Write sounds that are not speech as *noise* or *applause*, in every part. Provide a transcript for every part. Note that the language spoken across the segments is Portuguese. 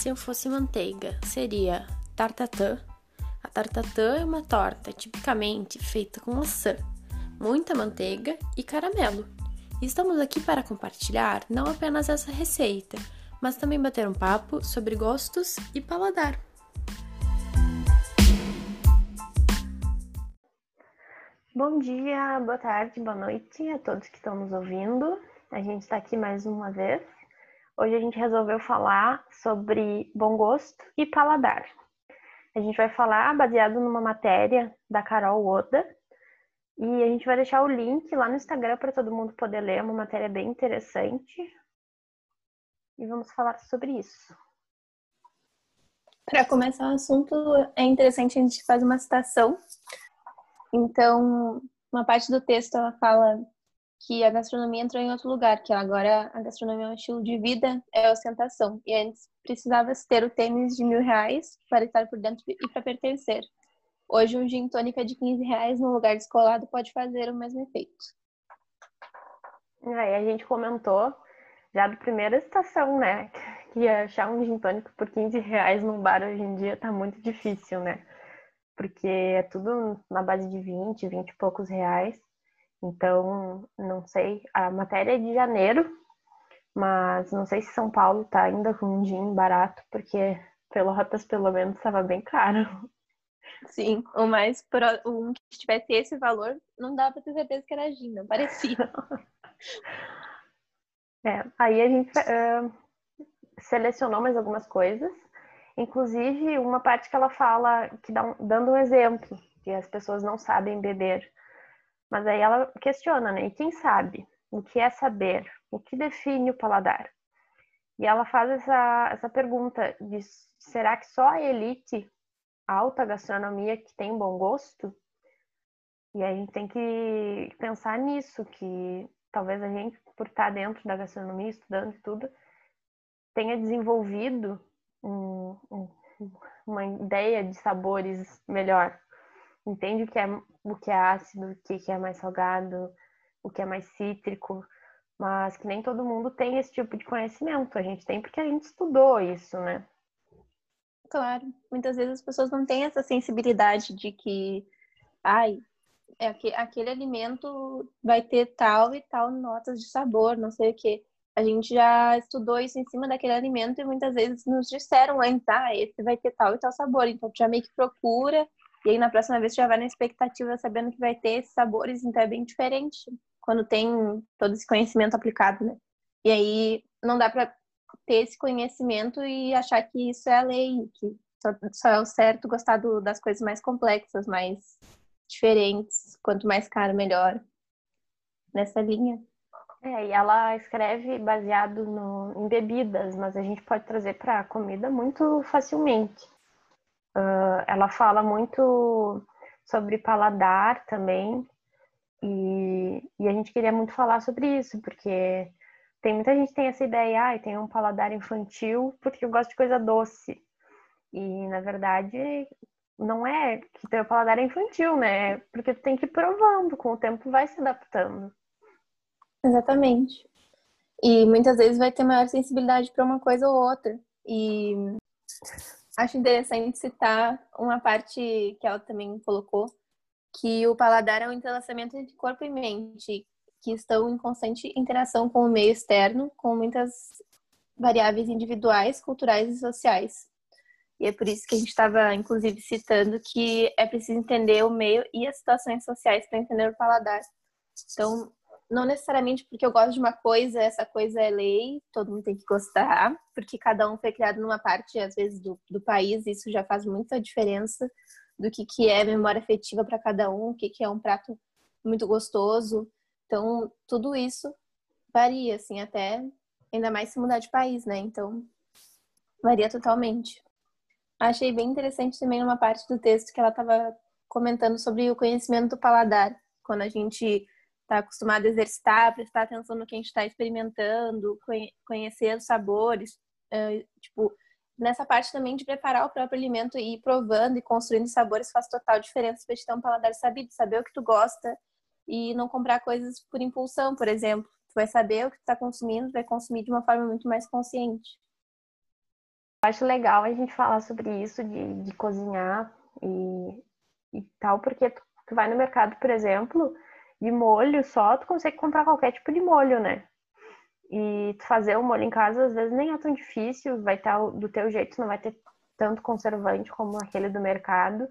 se eu fosse manteiga, seria tartatã. A tartatã é uma torta tipicamente feita com maçã, muita manteiga e caramelo. estamos aqui para compartilhar não apenas essa receita, mas também bater um papo sobre gostos e paladar. Bom dia, boa tarde, boa noite a todos que estão nos ouvindo. A gente está aqui mais uma vez. Hoje a gente resolveu falar sobre bom gosto e paladar. A gente vai falar baseado numa matéria da Carol Oda e a gente vai deixar o link lá no Instagram para todo mundo poder ler, é uma matéria bem interessante. E vamos falar sobre isso. Para começar o assunto, é interessante a gente fazer uma citação. Então, uma parte do texto ela fala que a gastronomia entrou em outro lugar, que agora a gastronomia é um estilo de vida, é ostentação. E antes precisava ter o tênis de mil reais para estar por dentro e para pertencer. Hoje um gin tônica de 15 reais no lugar descolado pode fazer o mesmo efeito. Aí a gente comentou já da primeira estação, né? Que achar um gin tônico por 15 reais num bar hoje em dia tá muito difícil, né? Porque é tudo na base de 20, 20 e poucos reais. Então, não sei, a matéria é de janeiro, mas não sei se São Paulo tá ainda com um gin barato, porque Pelotas pelo menos estava bem caro. Sim, o mais pro... um que tivesse esse valor, não dá para ter certeza que era gin, não parecia. *laughs* é, aí a gente uh, selecionou mais algumas coisas, inclusive uma parte que ela fala, que dá um, dando um exemplo, que as pessoas não sabem beber. Mas aí ela questiona, né? E quem sabe? O que é saber? O que define o paladar? E ela faz essa, essa pergunta de será que só a elite, alta gastronomia que tem bom gosto? E aí a gente tem que pensar nisso, que talvez a gente, por estar dentro da gastronomia, estudando tudo, tenha desenvolvido um, um, uma ideia de sabores melhor entende o que é, o que é ácido, o que é mais salgado, o que é mais cítrico, mas que nem todo mundo tem esse tipo de conhecimento. A gente tem porque a gente estudou isso, né? Claro, muitas vezes as pessoas não têm essa sensibilidade de que, ai, é aquele alimento vai ter tal e tal notas de sabor, não sei o quê. A gente já estudou isso em cima daquele alimento e muitas vezes nos disseram antes, ah, esse vai ter tal e tal sabor. Então, já meio que procura e aí na próxima vez já vai na expectativa sabendo que vai ter esses sabores, então é bem diferente quando tem todo esse conhecimento aplicado, né? E aí não dá para ter esse conhecimento e achar que isso é a lei, que só, é o certo gostar do, das coisas mais complexas, mais diferentes, quanto mais caro melhor. Nessa linha. É, e ela escreve baseado no, em bebidas, mas a gente pode trazer para comida muito facilmente. Uh, ela fala muito sobre paladar também, e, e, a gente queria muito falar sobre isso, porque tem muita gente tem essa ideia, ah, tem um paladar infantil porque eu gosto de coisa doce. E na verdade não é que teu paladar é infantil, né? Porque tu tem que ir provando, com o tempo vai se adaptando. Exatamente. E muitas vezes vai ter maior sensibilidade para uma coisa ou outra. E Acho interessante citar uma parte que ela também colocou, que o paladar é um entrelaçamento entre corpo e mente, que estão em constante interação com o meio externo, com muitas variáveis individuais, culturais e sociais. E é por isso que a gente estava, inclusive, citando que é preciso entender o meio e as situações sociais para entender o paladar. Então, não necessariamente porque eu gosto de uma coisa, essa coisa é lei, todo mundo tem que gostar, porque cada um foi criado numa parte, às vezes, do, do país, isso já faz muita diferença do que, que é memória afetiva para cada um, o que, que é um prato muito gostoso. Então, tudo isso varia, assim, até ainda mais se mudar de país, né? Então, varia totalmente. Achei bem interessante também uma parte do texto que ela estava comentando sobre o conhecimento do paladar. Quando a gente está acostumado a exercitar, prestar atenção no que a gente está experimentando, conhecer os sabores. Tipo, nessa parte também de preparar o próprio alimento e ir provando e construindo sabores faz total diferença para te ter um paladar sabido, saber o que tu gosta e não comprar coisas por impulsão, por exemplo. Tu vai saber o que tu está consumindo, vai consumir de uma forma muito mais consciente. acho legal a gente falar sobre isso de, de cozinhar e, e tal, porque tu, tu vai no mercado, por exemplo, de molho só, tu consegue comprar qualquer tipo de molho, né? E tu fazer o molho em casa às vezes nem é tão difícil, vai estar do teu jeito, não vai ter tanto conservante como aquele do mercado.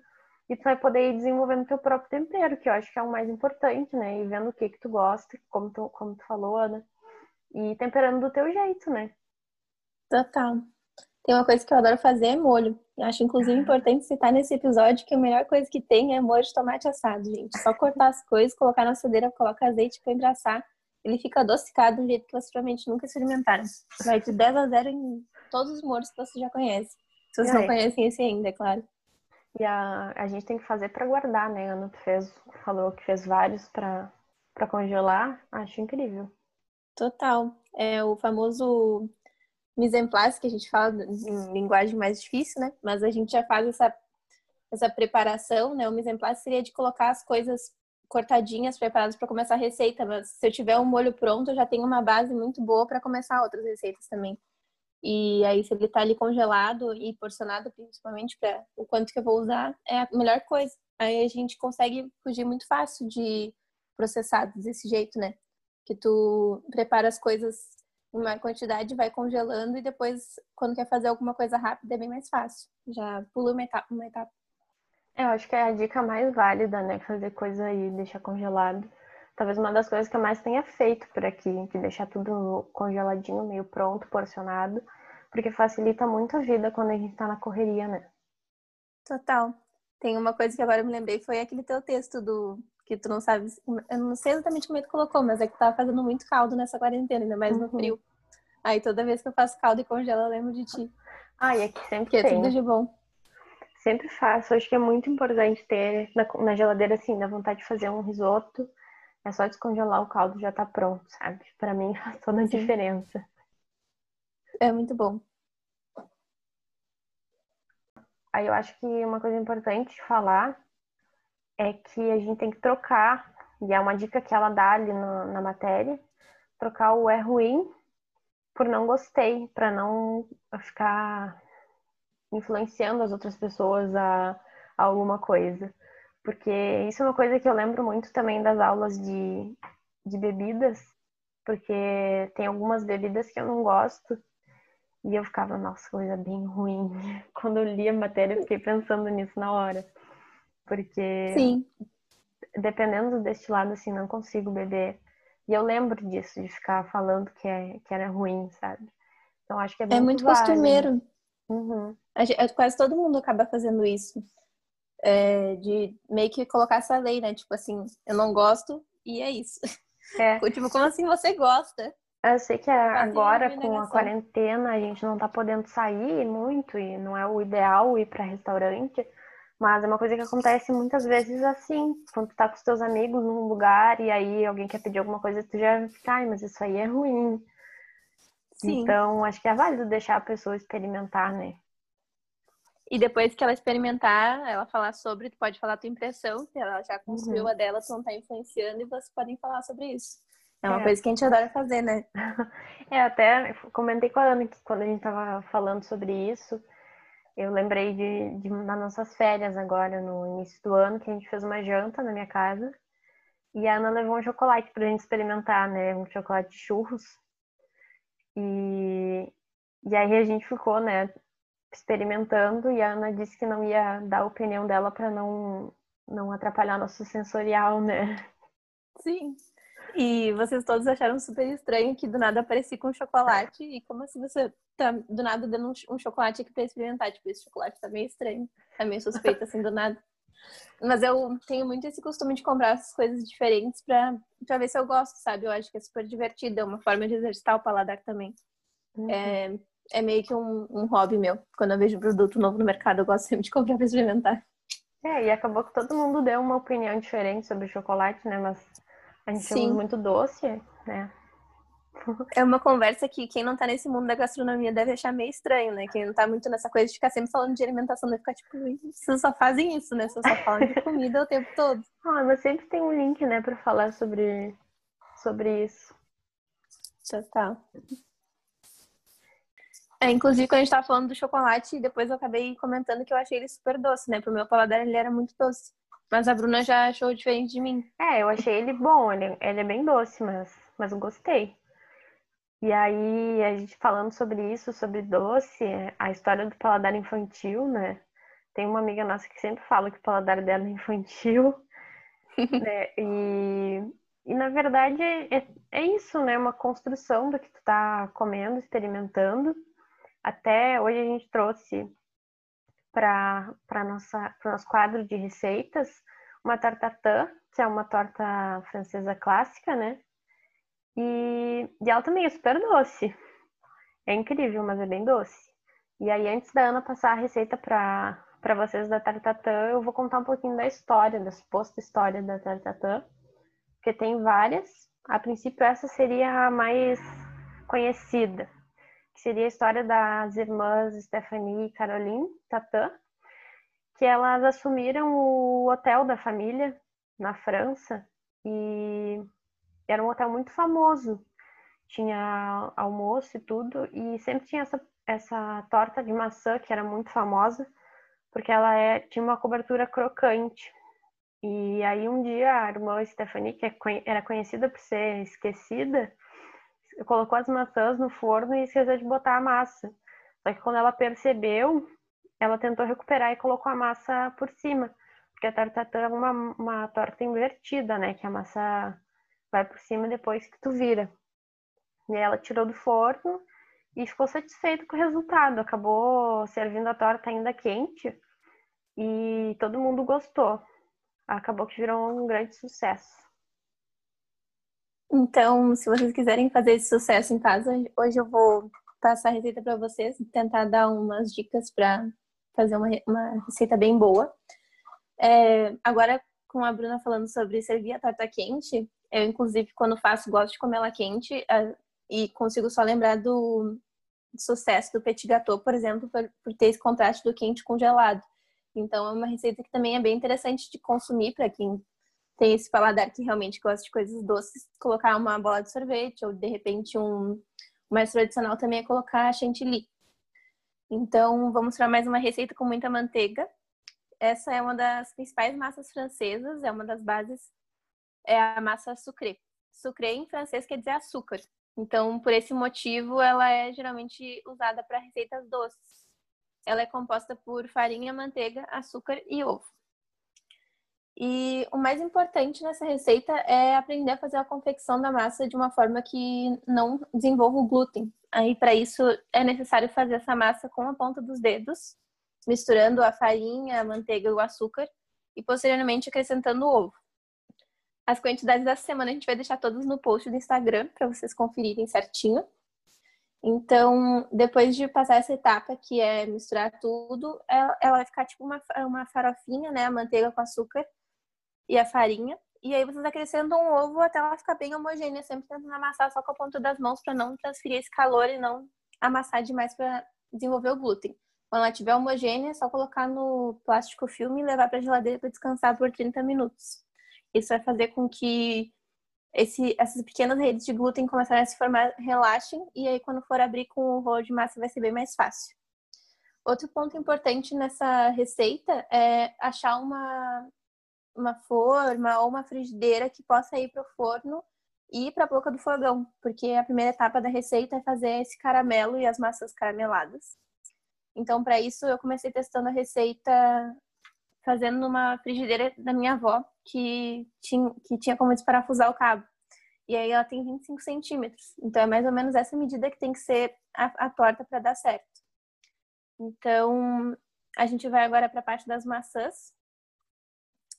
E tu vai poder ir desenvolvendo teu próprio tempero, que eu acho que é o mais importante, né? E vendo o que que tu gosta, como tu, como tu falou, Ana. E temperando do teu jeito, né? Total. Tem uma coisa que eu adoro fazer é molho. Eu acho, inclusive, importante citar nesse episódio que a melhor coisa que tem é molho de tomate assado, gente. Só cortar as coisas, colocar na assadeira, coloca azeite, pra assar. Ele fica adocicado de um jeito que vocês provavelmente nunca experimentaram. Vai de 10 a 0 em todos os molhos que você já conhece. Se vocês não conhecem esse ainda, é claro. E a, a gente tem que fazer para guardar, né? Ana fez, falou que fez vários para congelar. Acho incrível. Total. É o famoso mise en place, que a gente fala em linguagem mais difícil, né? Mas a gente já faz essa, essa preparação, né? O mise en place seria de colocar as coisas cortadinhas, preparadas para começar a receita. Mas se eu tiver um molho pronto, eu já tenho uma base muito boa para começar outras receitas também. E aí, se ele tá ali congelado e porcionado, principalmente para o quanto que eu vou usar, é a melhor coisa. Aí a gente consegue fugir muito fácil de processados desse jeito, né? Que tu prepara as coisas maior quantidade, vai congelando e depois, quando quer fazer alguma coisa rápida, é bem mais fácil. Já pula uma etapa. Uma etapa. É, eu acho que é a dica mais válida, né? Fazer coisa aí, deixar congelado. Talvez uma das coisas que eu mais tenha feito por aqui, de deixar tudo congeladinho, meio pronto, porcionado, porque facilita muito a vida quando a gente tá na correria, né? Total. Tem uma coisa que agora eu me lembrei, foi aquele teu texto do que tu não sabe, eu não sei exatamente como é que tu colocou, mas é que tava fazendo muito caldo nessa quarentena, ainda mais no uhum. frio. Aí toda vez que eu faço caldo e congelo, eu lembro de ti. Ah, e aqui sempre que tem. é tudo de bom. Sempre faço. Acho que é muito importante ter na, na geladeira, assim, da vontade de fazer um risoto é só descongelar o caldo já tá pronto, sabe? Para mim *laughs* faz toda a diferença. É muito bom. Aí eu acho que uma coisa importante de falar é que a gente tem que trocar, e é uma dica que ela dá ali na, na matéria, trocar o é ruim por não gostei, para não ficar influenciando as outras pessoas a, a alguma coisa. Porque isso é uma coisa que eu lembro muito também das aulas de, de bebidas, porque tem algumas bebidas que eu não gosto. E eu ficava, nossa, coisa bem ruim. *laughs* Quando eu li a matéria, eu fiquei pensando nisso na hora. Porque, Sim. dependendo do destilado, assim, não consigo beber. E eu lembro disso, de ficar falando que, é, que era ruim, sabe? Então acho que é, é muito costumeiro. Uhum. Quase todo mundo acaba fazendo isso é, de meio que colocar essa lei, né? Tipo assim, eu não gosto e é isso. É. *laughs* tipo, como assim você gosta? Eu sei que agora com a quarentena a gente não tá podendo sair muito e não é o ideal ir para restaurante, mas é uma coisa que acontece muitas vezes assim, quando tu tá com os teus amigos num lugar e aí alguém quer pedir alguma coisa, tu já fica, ai, mas isso aí é ruim. Sim. Então, acho que é válido deixar a pessoa experimentar, né? E depois que ela experimentar, ela falar sobre, tu pode falar a tua impressão, que ela já construiu uhum. a dela, tu não tá influenciando, e vocês podem falar sobre isso. É uma é. coisa que a gente adora fazer, né? *laughs* É, até comentei com a Ana que quando a gente tava falando sobre isso, eu lembrei de, de nas nossas férias agora, no início do ano, que a gente fez uma janta na minha casa. E a Ana levou um chocolate pra gente experimentar, né? Um chocolate de churros. E, e aí a gente ficou, né? experimentando e a Ana disse que não ia dar a opinião dela para não não atrapalhar nosso sensorial, né? Sim. E vocês todos acharam super estranho que do nada apareci com chocolate e como assim você tá do nada dando um, chocolate aqui para experimentar, tipo, esse chocolate tá meio estranho, tá meio suspeito assim do nada. Mas eu tenho muito esse costume de comprar essas coisas diferentes pra, pra ver se eu gosto, sabe? Eu acho que é super divertido, é uma forma de exercitar o paladar também. Uhum. É, é meio que um, um hobby meu. Quando eu vejo um produto novo no mercado, eu gosto sempre de comprar para experimentar. É, e acabou que todo mundo deu uma opinião diferente sobre o chocolate, né? Mas a gente Sim. muito doce, né? *laughs* É uma conversa que quem não tá nesse mundo da gastronomia deve achar meio estranho, né? Quem não tá muito nessa coisa de ficar sempre falando de alimentação, deve ficar tipo, vocês só fazem isso, né? Vocês só falam de comida o tempo todo. *laughs* Ah, mas sempre tem um link, né, pra falar sobre, sobre isso. Total. É, inclusive, quando a gente tava falando do chocolate, depois eu acabei comentando que eu achei ele super doce, né? Pro meu paladar ele era muito doce. Mas a Bruna já achou diferente de mim. É, eu achei ele bom, ele, ele é bem doce, mas, mas eu gostei. E aí, a gente falando sobre isso, sobre doce, a história do paladar infantil, né? Tem uma amiga nossa que sempre fala que o paladar dela é infantil. *laughs* né? E, e na verdade é, é isso, né? Uma construção do que tu tá comendo, experimentando. Até hoje a gente trouxe para para nosso quadro de receitas uma tartatã, que é uma torta francesa clássica, né? E, e ela também é super doce. É incrível, mas é bem doce. E aí, antes da Ana passar a receita para vocês da tartatã, eu vou contar um pouquinho da história, da suposta história da tartatã, porque tem várias. A princípio, essa seria a mais conhecida, que seria a história das irmãs Stephanie e Caroline Tatã, que elas assumiram o hotel da família na França e era um hotel muito famoso. Tinha almoço e tudo, e sempre tinha essa, essa torta de maçã que era muito famosa, porque ela é, tinha uma cobertura crocante. E aí um dia a irmã Stephanie, que é era conhecida por ser esquecida, colocou as maçãs no forno e esqueceu de botar a massa. Só que quando ela percebeu, ela tentou recuperar e colocou a massa por cima. Porque a tartatã é uma, uma torta invertida, né? Que a massa vai por cima depois que tu vira. E ela tirou do forno e ficou satisfeita com o resultado. Acabou servindo a torta ainda quente e todo mundo gostou. Acabou que virou um grande sucesso. Então, se vocês quiserem fazer esse sucesso em casa, hoje eu vou passar a receita para vocês, tentar dar umas dicas para fazer uma, uma receita bem boa. É, agora, com a Bruna falando sobre servir a torta quente, eu, inclusive, quando faço, gosto de comer ela quente e consigo só lembrar do, sucesso do petit gâteau, por exemplo, por, por ter esse contraste do quente congelado. Então, é uma receita que também é bem interessante de consumir para quem tem esse paladar que realmente gosta de coisas doces. Colocar uma bola de sorvete ou, de repente, um mais tradicional também é colocar chantilly. Então, vou mostrar mais uma receita com muita manteiga. Essa é uma das principais massas francesas, é uma das bases é a massa sucré. Sucré em francês quer dizer açúcar. Então, por esse motivo, ela é geralmente usada para receitas doces. Ela é composta por farinha, manteiga, açúcar e ovo. E o mais importante nessa receita é aprender a fazer a confecção da massa de uma forma que não desenvolva o glúten. Aí, para isso, é necessário fazer essa massa com a ponta dos dedos, misturando a farinha, a manteiga e o açúcar, e posteriormente acrescentando o ovo. As quantidades dessa semana a gente vai deixar todas no post do Instagram para vocês conferirem certinho. Então, depois de passar essa etapa, que é misturar tudo, ela, ela vai ficar tipo uma, uma farofinha, né? A manteiga com açúcar e a farinha. E aí vocês acrescentam um ovo até ela ficar bem homogênea, sempre tentando amassar só com a ponta das mãos para não transferir esse calor e não amassar demais para desenvolver o glúten. Quando ela estiver homogênea, é só colocar no plástico filme e levar para a geladeira para descansar por 30 minutos. Isso vai fazer com que esse, essas pequenas redes de glúten começarem a se formar, relaxem, e aí quando for abrir com o rolo de massa vai ser bem mais fácil. Outro ponto importante nessa receita é achar uma, uma forma ou uma frigideira que possa ir para o forno e para a boca do fogão, porque a primeira etapa da receita é fazer esse caramelo e as massas carameladas. Então, para isso, eu comecei testando a receita fazendo numa frigideira da minha avó, que tinha, que tinha como desparafusar o cabo. E aí ela tem 25 centímetros. Então é mais ou menos essa medida que tem que ser a, a torta para dar certo. Então a gente vai agora para a parte das maçãs.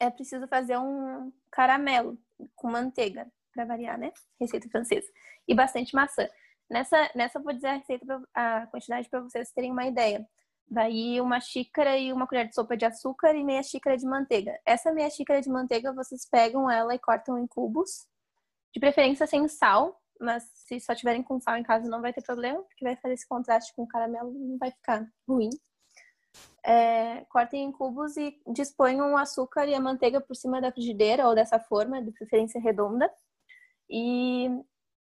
É preciso fazer um caramelo com manteiga, para variar, né? Receita francesa. E bastante maçã. Nessa, nessa eu vou dizer a receita, pra, a quantidade para vocês terem uma ideia. Daí uma xícara e uma colher de sopa de açúcar e meia xícara de manteiga. Essa meia xícara de manteiga vocês pegam ela e cortam em cubos, de preferência sem sal, mas se só tiverem com sal em casa não vai ter problema, porque vai fazer esse contraste com o caramelo não vai ficar ruim. É, cortem em cubos e disponham o açúcar e a manteiga por cima da frigideira ou dessa forma, de preferência redonda. E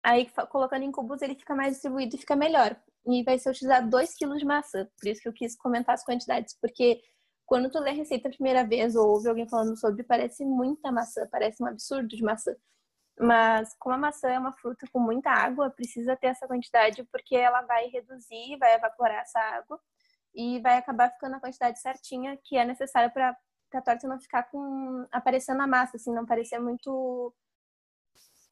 Aí, colocando em cubos, ele fica mais distribuído e fica melhor. E vai ser utilizado 2 kg de maçã. Por isso que eu quis comentar as quantidades, porque quando tu lê a receita a primeira vez ou ouve alguém falando sobre, parece muita maçã, parece um absurdo de maçã. Mas como a maçã é uma fruta com muita água, precisa ter essa quantidade porque ela vai reduzir, vai evaporar essa água e vai acabar ficando a quantidade certinha que é necessária para a torta não ficar com aparecendo a massa, assim, não parecer muito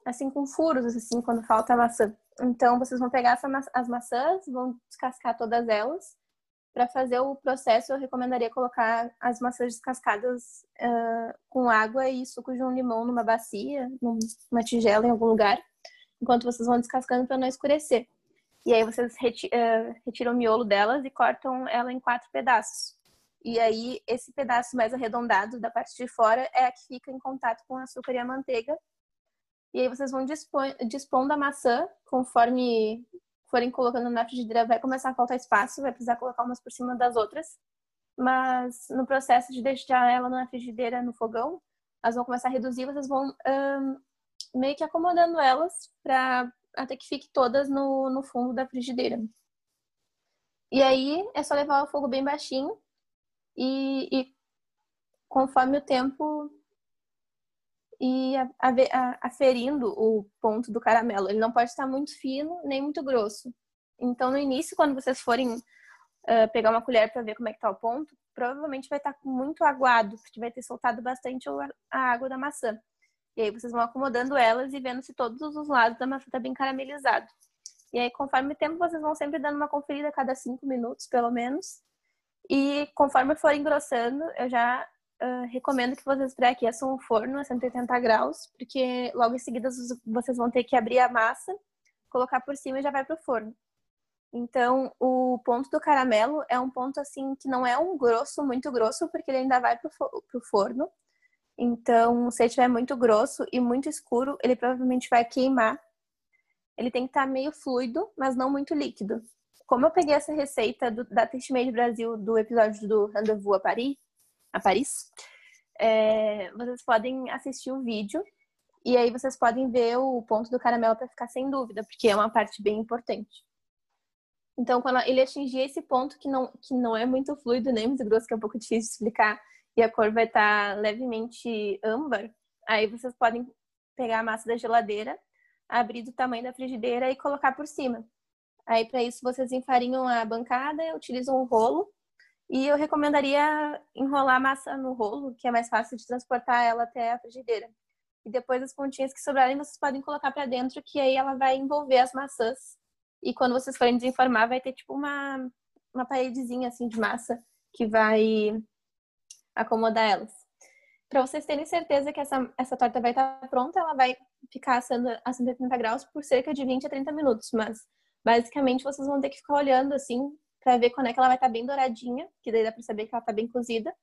assim com furos assim quando falta a maçã. Então vocês vão pegar as maçãs, vão descascar todas elas. Para fazer o processo, eu recomendaria colocar as maçãs descascadas uh, com água e suco de um limão numa bacia, numa tigela em algum lugar, enquanto vocês vão descascando para não escurecer. E aí vocês uh, retiram o miolo delas e cortam ela em quatro pedaços. E aí esse pedaço mais arredondado da parte de fora é a que fica em contato com o açúcar e a manteiga e aí vocês vão dispondo a maçã conforme forem colocando na frigideira, vai começar a faltar espaço, vai precisar colocar umas por cima das outras. Mas no processo de deixar ela na frigideira, no fogão, elas vão começar a reduzir, vocês vão um, meio que acomodando elas para até que fique todas no, no fundo da frigideira. E aí é só levar o fogo bem baixinho e, e conforme o tempo e aferindo o ponto do caramelo. Ele não pode estar muito fino nem muito grosso. Então, no início, quando vocês forem uh, pegar uma colher para ver como é que está o ponto, provavelmente vai estar muito aguado, porque vai ter soltado bastante a água da maçã. E aí vocês vão acomodando elas e vendo se todos os lados da maçã está bem caramelizado. E aí, conforme o tempo, vocês vão sempre dando uma conferida a cada cinco minutos, pelo menos. E conforme for engrossando, eu já uh, recomendo que vocês pré-aqueçam o forno a 180 graus, porque logo em seguida vocês vão ter que abrir a massa, colocar por cima e já vai para o forno. Então, o ponto do caramelo é um ponto assim que não é um grosso, muito grosso, porque ele ainda vai para o forno. Então, se ele estiver muito grosso e muito escuro, ele provavelmente vai queimar. Ele tem que estar tá meio fluido, mas não muito líquido. Como eu peguei essa receita do, da Taste Made Brasil do episódio do Rendezvous a Paris, a Paris, é, vocês podem assistir o vídeo e aí vocês podem ver o ponto do caramelo para ficar sem dúvida, porque é uma parte bem importante. Então, quando ele atingir esse ponto que não, que não é muito fluido nem muito grosso, que é um pouco difícil de explicar, e a cor vai estar tá levemente âmbar, aí vocês podem pegar a massa da geladeira, abrir do tamanho da frigideira e colocar por cima. Aí, para isso, vocês enfarinham a bancada, utilizam o rolo e eu recomendaria enrolar a massa no rolo, que é mais fácil de transportar ela até a frigideira. E depois as pontinhas que sobrarem vocês podem colocar para dentro, que aí ela vai envolver as maçãs. E quando vocês forem desenformar, vai ter tipo uma, uma paredezinha assim de massa que vai acomodar elas. Para vocês terem certeza que essa, essa torta vai estar tá pronta, ela vai ficar assando a 180 graus por cerca de 20 a 30 minutos. Mas basicamente vocês vão ter que ficar olhando assim para ver quando é que ela vai estar tá bem douradinha, que daí dá para saber que ela está bem cozida.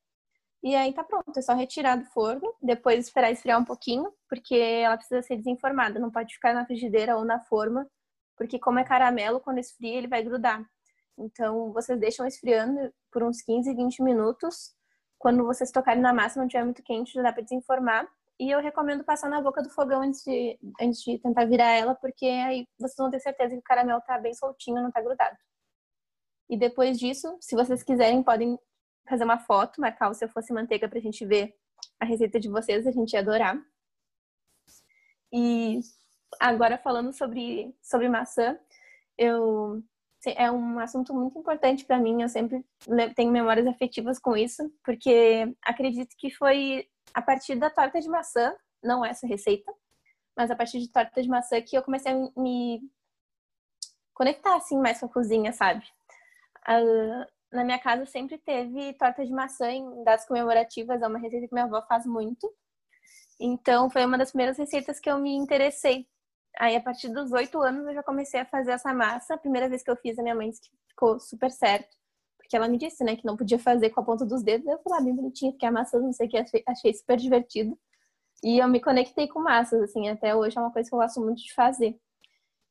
E aí tá pronto, é só retirar do forno, depois esperar esfriar um pouquinho, porque ela precisa ser desenformada, não pode ficar na frigideira ou na forma, porque como é caramelo, quando esfria ele vai grudar. Então vocês deixam esfriando por uns 15, 20 minutos. Quando vocês tocarem na massa, não estiver muito quente, já dá para desenformar. E eu recomendo passar na boca do fogão antes de, antes de tentar virar ela, porque aí vocês vão ter certeza que o caramelo tá bem soltinho, não tá grudado. E depois disso, se vocês quiserem, podem fazer uma foto, marcar o Se Eu Fosse Manteiga pra gente ver a receita de vocês, a gente ia adorar. E agora falando sobre, sobre maçã, eu é um assunto muito importante para mim, eu sempre tenho memórias afetivas com isso, porque acredito que foi a partir da torta de maçã, não essa receita, mas a partir de torta de maçã que eu comecei a me conectar assim mais com a cozinha, sabe? na minha casa sempre teve torta de maçã em datas comemorativas, é uma receita que minha avó faz muito. Então, foi uma das primeiras receitas que eu me interessei. Aí, a partir dos oito anos, eu já comecei a fazer essa massa. A primeira vez que eu fiz, a minha mãe disse que ficou super certo. Porque ela me disse, né, que não podia fazer com a ponta dos dedos. Eu falei, ah, bem bonitinho, fiquei amassando, não sei o que, achei, achei super divertido. E eu me conectei com massas, assim, até hoje é uma coisa que eu gosto muito de fazer.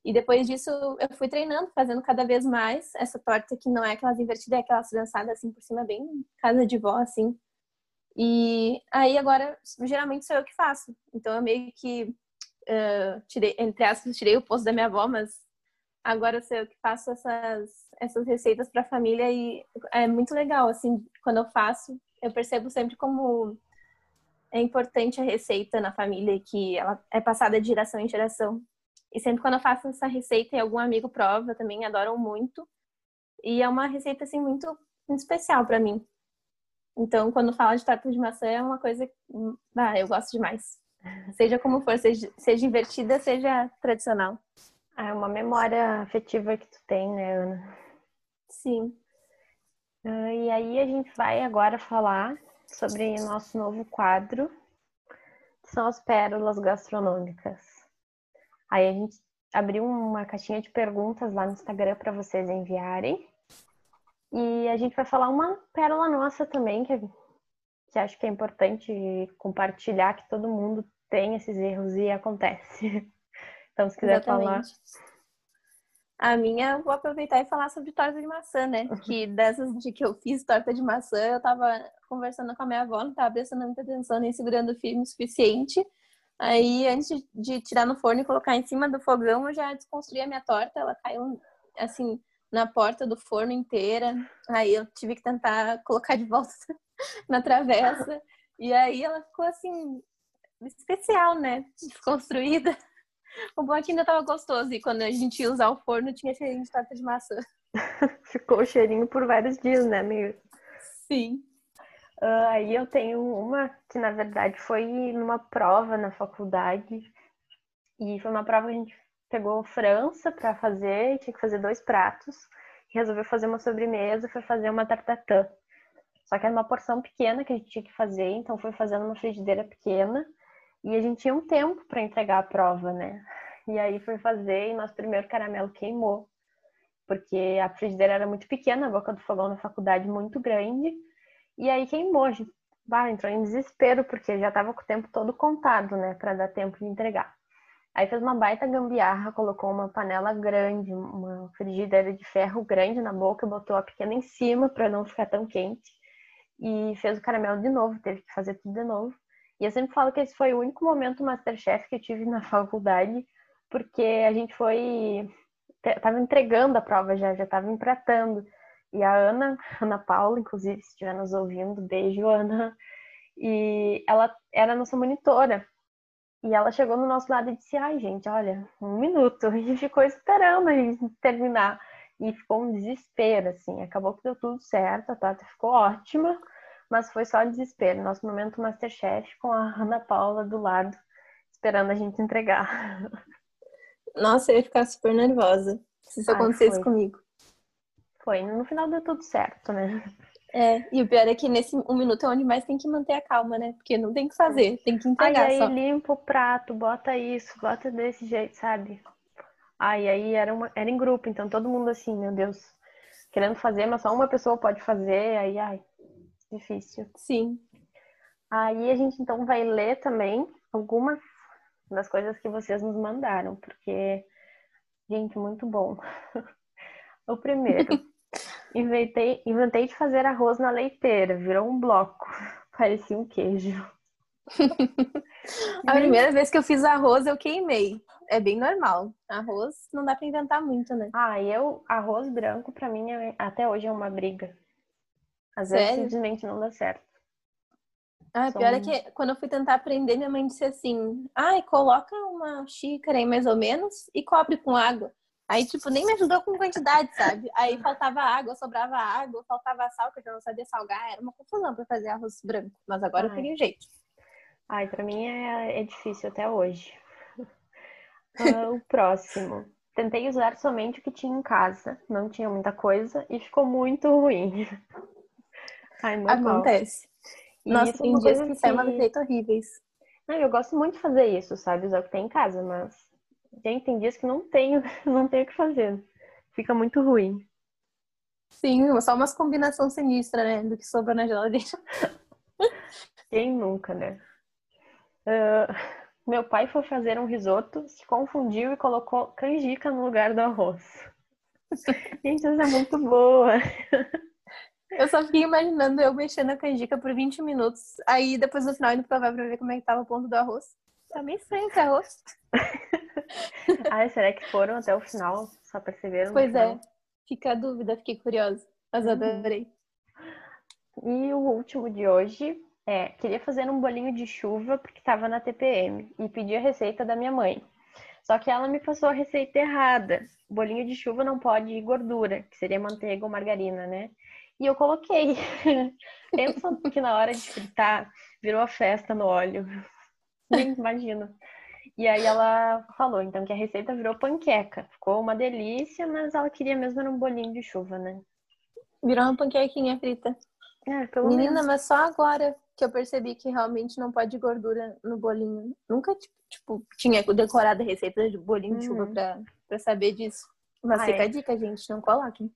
E depois disso, eu fui treinando, fazendo cada vez mais essa torta que não é aquelas invertidas, é aquelas trançadas assim por cima, bem casa de vó, assim. E aí agora, geralmente sou eu que faço. Então eu meio que uh, tirei, entre aspas, tirei o posto da minha avó, mas agora eu sei que faço essas, essas receitas para a família e é muito legal, assim, quando eu faço, eu percebo sempre como é importante a receita na família, que ela é passada de geração em geração. E sempre quando eu faço essa receita e algum amigo prova, também adoram muito. E é uma receita, assim, muito, muito especial para mim. Então, quando fala de torta de maçã, é uma coisa que ah, eu gosto demais. Seja como for, seja, seja invertida, seja tradicional. É uma memória afetiva que tu tem, né, Ana? Sim. Uh, e aí a gente vai agora falar sobre nosso novo quadro, que são as pérolas gastronômicas. Aí a gente abriu uma caixinha de perguntas lá no Instagram para vocês enviarem. E a gente vai falar uma pérola nossa também, que, que acho que é importante compartilhar, que todo mundo tem esses erros e acontece. *laughs* Então, se quiser Exatamente. falar. A minha, vou aproveitar e falar sobre torta de maçã, né? *laughs* Que dessas de que eu fiz torta de maçã, eu tava conversando com a minha avó, não tava prestando muita atenção nem segurando firme o suficiente. Aí, antes de tirar no forno e colocar em cima do fogão, eu já desconstruí a minha torta. Ela caiu, assim, na porta do forno inteira. Aí eu tive que tentar colocar de volta *laughs* na travessa. E aí ela ficou, assim, especial, né? Desconstruída. O bom é que ainda tava gostoso e quando a gente ia usar o forno tinha cheirinho de torta de maçã. *laughs* Ficou o cheirinho por vários dias, né, amigo? Sim. Uh, aí eu tenho uma que na verdade foi numa prova na faculdade e foi uma prova que a gente pegou França para fazer, tinha que fazer dois pratos e resolveu fazer uma sobremesa, foi fazer uma tartatã. Só que era uma porção pequena que a gente tinha que fazer, então foi fazendo uma frigideira pequena e a gente tinha um tempo para entregar a prova, né? E aí foi fazer e nosso primeiro caramelo queimou. Porque a frigideira era muito pequena, a boca do fogão na faculdade muito grande. E aí queimou. A gente bah, entrou em desespero, porque já estava com o tempo todo contado, né? Para dar tempo de entregar. Aí fez uma baita gambiarra, colocou uma panela grande, uma frigideira de ferro grande na boca, botou a pequena em cima para não ficar tão quente. E fez o caramelo de novo, teve que fazer tudo de novo. E eu sempre falo que esse foi o único momento Masterchef que eu tive na faculdade, porque a gente foi. Tava entregando a prova já, já tava empratando. E a Ana, *laughs* Ana Paula, inclusive, se estiver nos ouvindo, beijo, Ana. E ela era nossa monitora. E ela chegou no nosso lado e disse: Ai, gente, olha, um minuto. *laughs* Gente ficou esperando a gente terminar. E ficou um desespero, assim. Acabou que deu tudo certo, a torta ficou ótima mas foi só desespero. Nosso momento Masterchef com a Ana Paula do lado, esperando a gente entregar. *laughs* Nossa, eu ia ficar super nervosa se isso Ai, acontecesse foi. comigo. Foi, no final deu tudo certo, né? É, e o pior é que nesse um minuto é onde mais tem que manter a calma, né? Porque não tem que fazer, tem que entregar Ai, aí só. limpa o prato, bota isso, bota desse jeito, sabe? Ai, aí era, uma, era em grupo, então todo mundo assim, meu Deus, querendo fazer, mas só uma pessoa pode fazer, aí, ai, Difícil. Sim. Aí a gente então vai ler também algumas das coisas que vocês nos mandaram, porque, gente, muito bom. *laughs* o primeiro, *laughs* inventei, inventei de fazer arroz na leiteira, virou um bloco, *laughs* parecia um queijo. a primeira vez que eu fiz arroz eu queimei. É bem normal. Arroz não dá para inventar muito, né? Ah, eu arroz branco para mim é, até hoje é uma briga. Às vezes Sério? simplesmente não dá certo. Ah, pior é que quando eu fui tentar aprender, minha mãe disse assim: ai, coloca uma xícara aí mais ou menos e cobre com água. Aí, tipo, nem me ajudou com quantidade, sabe? Aí faltava água, sobrava água, faltava sal, que eu já não sabia salgar. Era uma confusão para fazer arroz branco. Mas agora Ai. eu peguei jeito. Ai, pra mim é, é difícil até hoje. uh, *laughs* o próximo. Tentei usar somente o que tinha em casa. Não tinha muita coisa e ficou muito ruim. Ai, Acontece. Nossa, tem dias que assim... receitas horríveis. Não, eu gosto muito de fazer isso, sabe? Usar o que tem em casa, mas gente, tem dias que não tenho, *laughs* não tenho o que fazer. Fica muito ruim. Sim, só umas combinações sinistras, né? Do que sobra na geladeira. *laughs* Quem nunca, né? Uh, meu pai foi fazer um risoto, se confundiu e colocou canjica no lugar do arroz. *laughs* Gente, isso é muito boa. Eu só fiquei imaginando eu mexendo a canjica por 20 minutos. Aí depois no final indo provar pra ver como é que tava o ponto do arroz. Tá meio estranho esse arroz. *laughs* Ai, será que foram até o final? Só perceberam? Pois é. Fica a dúvida, fiquei curiosa. Mas Uhum. adorei. E o último de hoje é: queria fazer um bolinho de chuva porque estava na TPM e pedi a receita da minha mãe. Só que ela me passou a receita errada. Bolinho de chuva não pode ir gordura, que seria manteiga ou margarina, né? E eu coloquei. *laughs* Pensa que na hora de fritar virou a festa no óleo. Nem imagino. E aí ela falou, então, que a receita virou panqueca. Ficou uma delícia, mas ela queria mesmo era um bolinho de chuva, né? Virou uma panquequinha frita. É, pelo Menina, menos. mas só agora que eu percebi que realmente não pode gordura no bolinho. Nunca, tipo, tinha decorado a receita de bolinho de chuva Uhum. pra, pra saber disso. Mas Ah, fica é. a dica, gente, não coloquem.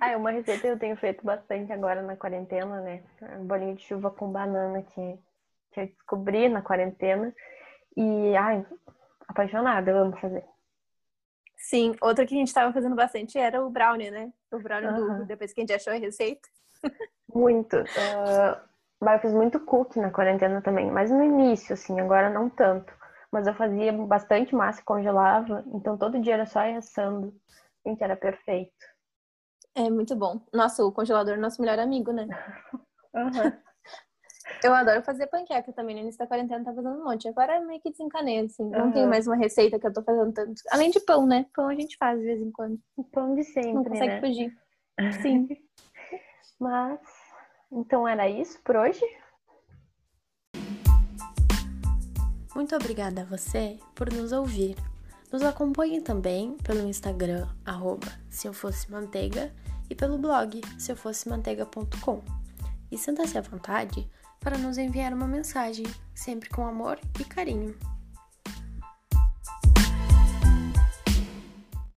Ah, é uma receita que eu tenho feito bastante agora na quarentena, né? Um bolinho de chuva com banana que, que eu descobri na quarentena. E, ai, apaixonada, eu amo fazer. Sim, outra que a gente tava fazendo bastante era o brownie, né? O brownie do Aham. Hugo, depois que a gente achou a receita. Muito. Ah, mas eu fiz muito cookie na quarentena também, mas no início, assim, agora não tanto. Mas eu fazia bastante massa e congelava, então todo dia era só assando. Gente, era perfeito. É muito bom. Nossa, o congelador é nosso melhor amigo, né? Aham. Eu adoro fazer panqueca também. No início da quarentena tá fazendo um monte. Agora meio que desencanei, assim. Não Aham. tenho mais uma receita que eu tô fazendo tanto. Além de pão, né? Pão a gente faz de vez em quando. O pão de sempre, Não consegue né? fugir. *laughs* Sim. Mas, então era isso por hoje? Muito obrigada a você por nos ouvir. Nos acompanhe também pelo Instagram, arroba se eu fosse manteiga, e pelo blog seufossemanteiga.com. E sinta-se à vontade para nos enviar uma mensagem, sempre com amor e carinho.